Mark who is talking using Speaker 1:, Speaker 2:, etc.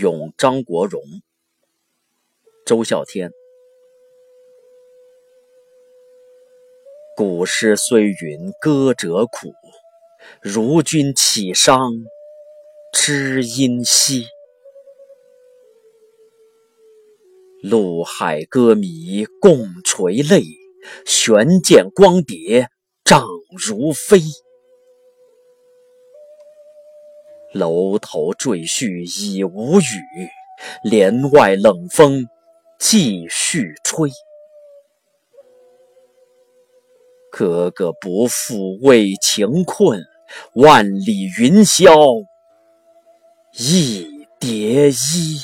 Speaker 1: 咏张国荣，周孝天。古诗虽云歌者苦，如君岂伤知音稀？陆海歌迷共垂泪，悬剑光碟涨如飞。楼头坠絮已无语，帘外冷风继续吹。哥哥不负为情困，万里云霄一蝶衣。